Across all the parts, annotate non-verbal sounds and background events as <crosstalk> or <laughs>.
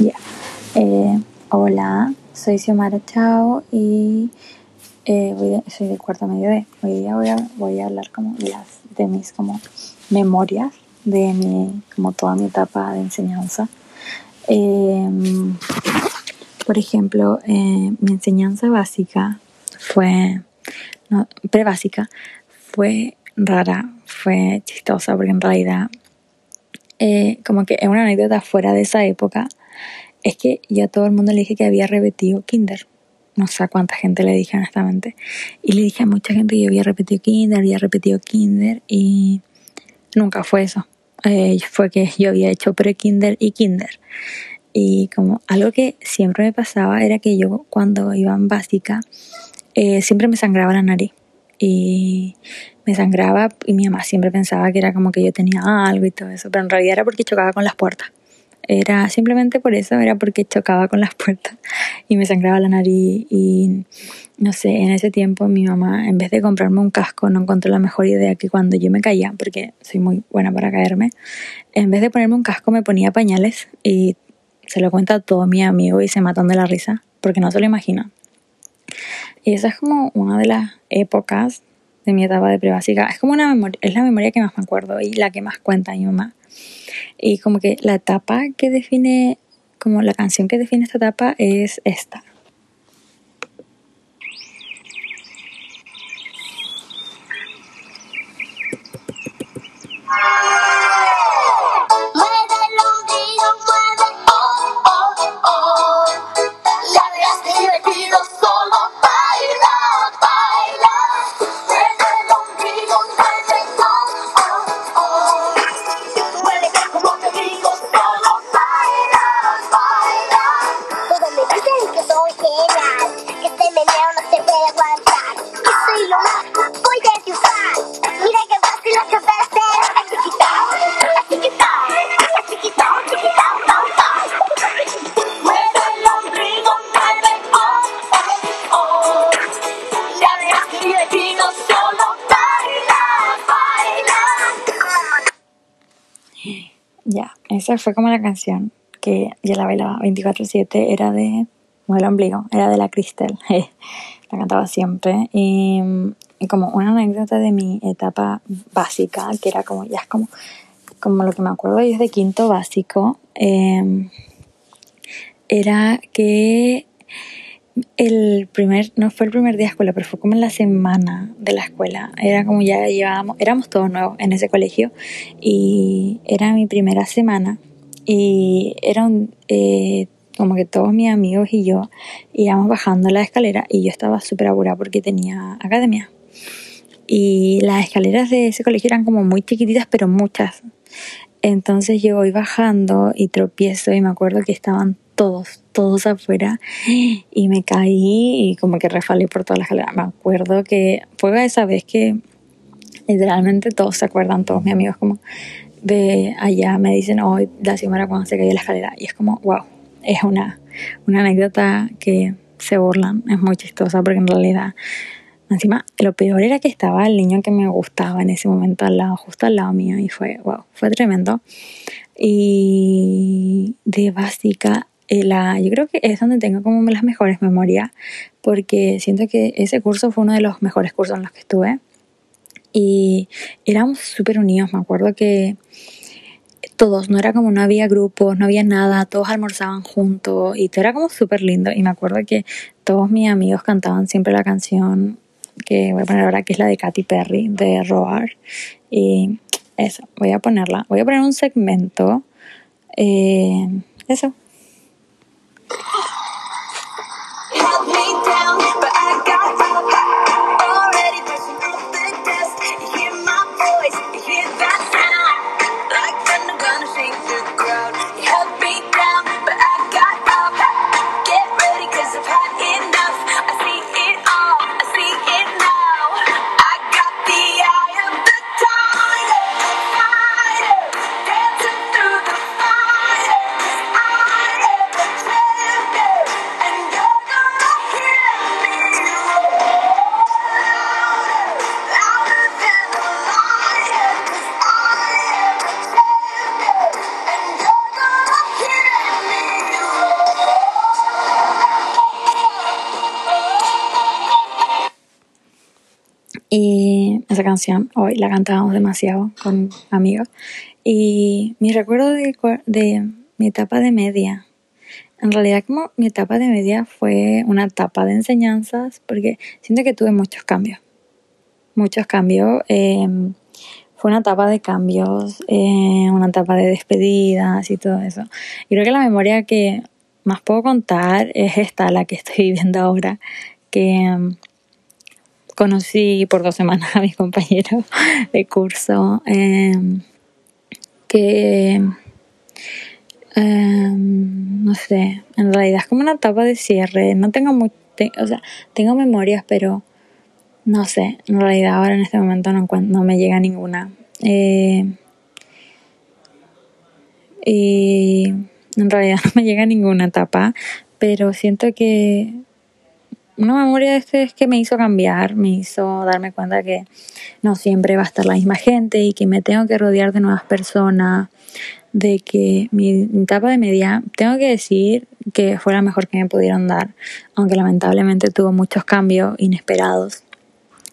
Ya. Eh, hola, soy Xiomara Chao y eh, soy de cuarto medio D. Hoy día voy a, voy a hablar como de, las, de mis como memorias de mi, como toda mi etapa de enseñanza. Em, por ejemplo, eh, mi enseñanza básica fue, no, pre-básica, fue rara, fue chistosa, porque en realidad, como que es una anécdota fuera de esa época, es que yo a todo el mundo le dije que había repetido kinder. No sé a cuánta gente le dije honestamente. Y le dije a mucha gente que yo había repetido kinder, había repetido kinder y nunca fue eso. Eh, fue que yo había hecho pre-kinder y kinder. Y como algo que siempre me pasaba era que yo cuando iba en básica eh, siempre me sangraba la nariz. Y me sangraba y mi mamá siempre pensaba que era como que yo tenía algo y todo eso, pero en realidad era porque chocaba con las puertas. Era simplemente por eso, era porque chocaba con las <laughs> puertas y me sangraba la nariz y no sé, en ese tiempo mi mamá en vez de comprarme un casco no encontró la mejor idea que cuando yo me caía, porque soy muy buena para caerme, en vez de ponerme un casco me ponía pañales y se lo cuenta a todo mi amigo y se matan de la risa porque no se lo imaginan. Y esa es como una de las épocas de mi etapa de prebásica. Es como una es la memoria que más me acuerdo y la que más cuenta mi mamá. Y como que la etapa que define, como la canción que define esta etapa es esta. Ya. Ya, esa fue como la canción que yo la bailaba 24-7, era de Mueve ombligo, era de la Cristel, <laughs> la cantaba siempre. Y como una anécdota de mi etapa básica, que era como, ya es como, como lo que me acuerdo yo es de quinto básico, eh, era que el primer, no fue el primer día de escuela, pero fue como en la semana de la escuela. Era como ya llevábamos, éramos todos nuevos en ese colegio y era mi primera semana y eran eh, como que todos mis amigos y yo íbamos bajando la escalera y yo estaba súper apurada porque tenía academia. Y las escaleras de ese colegio eran como muy chiquititas, pero muchas. Entonces yo voy bajando y tropiezo y me acuerdo que estaban todos, todos afuera y me caí y como que refalé por toda la escalera. Me acuerdo que fue esa vez que literalmente todos se acuerdan, todos mis amigos como de allá me dicen, hoy la Xiomara cuando se cayó la escalera y es como, wow, es una, una anécdota que se burlan, es muy chistosa porque en realidad Encima, lo peor era que estaba el niño que me gustaba en ese momento al lado, justo al lado mío, y fue, wow, fue tremendo. Y de básica, eh, la, yo creo que es donde tengo como las mejores memorias, porque siento que ese curso fue uno de los mejores cursos en los que estuve. Y éramos súper unidos, me acuerdo que todos, no era como no había grupos, no había nada, todos almorzaban juntos y todo era como súper lindo. Y me acuerdo que todos mis amigos cantaban siempre la canción que voy a poner ahora, que es la de Katy Perry, de Roar. Y eso, voy a ponerla. Voy a poner un segmento. Eh, eso. Esa canción hoy la cantábamos demasiado con amigos. Y mi recuerdo de, de mi etapa de media, en realidad como mi etapa de media fue una etapa de enseñanzas porque siento que tuve muchos cambios. Muchos cambios. Eh, fue una etapa de cambios, eh, una etapa de despedidas y todo eso. Y creo que la memoria que más puedo contar es esta, la que estoy <laughs> viviendo ahora, que um, conocí por dos semanas a mis compañeros de curso, eh, que Um, no sé, en realidad es como una etapa de cierre. No tengo muy, o sea, tengo memorias, pero no sé, en realidad ahora en este momento no, no me llega ninguna. Eh, y en realidad <laughs> no me llega ninguna etapa, pero siento que una memoria este es que me hizo cambiar, me hizo darme cuenta que no siempre va a estar la misma gente y que me tengo que rodear de nuevas personas, de que mi etapa de media, tengo que decir que fue la mejor que me pudieron dar, aunque lamentablemente tuvo muchos cambios inesperados.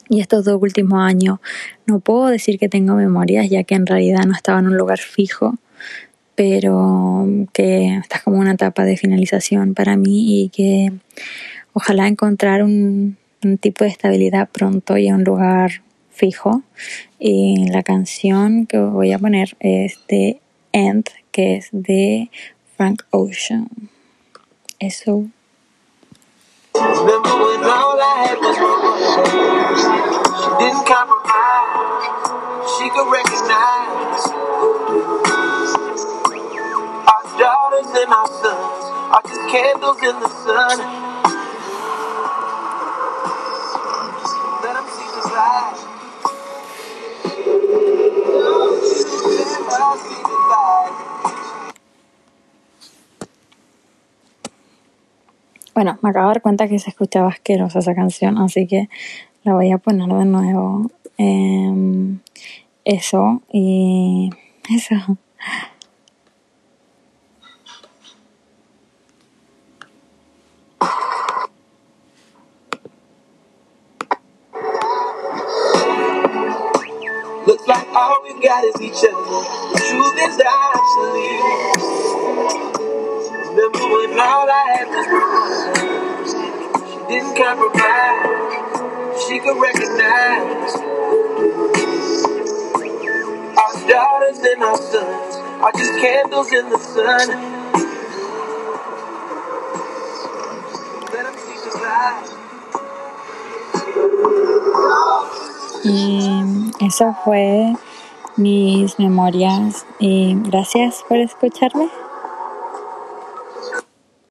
Y estos dos últimos años no puedo decir que tengo memorias, ya que en realidad no estaba en un lugar fijo, pero que está como una etapa de finalización para mí y que ojalá encontrar un, un tipo de estabilidad pronto y un lugar fijo. Y la canción que voy a poner es de End, que es de Frank Ocean. Eso. Our daughters and our sons candles in the sun. Bueno, me acabo de dar cuenta que se escuchaba asquerosa esa canción, así que la voy a poner de nuevo. Eh, eso y <laughs> eso. We got is each other. The truth is actually. Remember when all I had was She didn't compromise. She could recognize. Our daughters and our sons are just candles in the sun. Let them see the light. Y eso fue mis memorias y gracias por escucharme.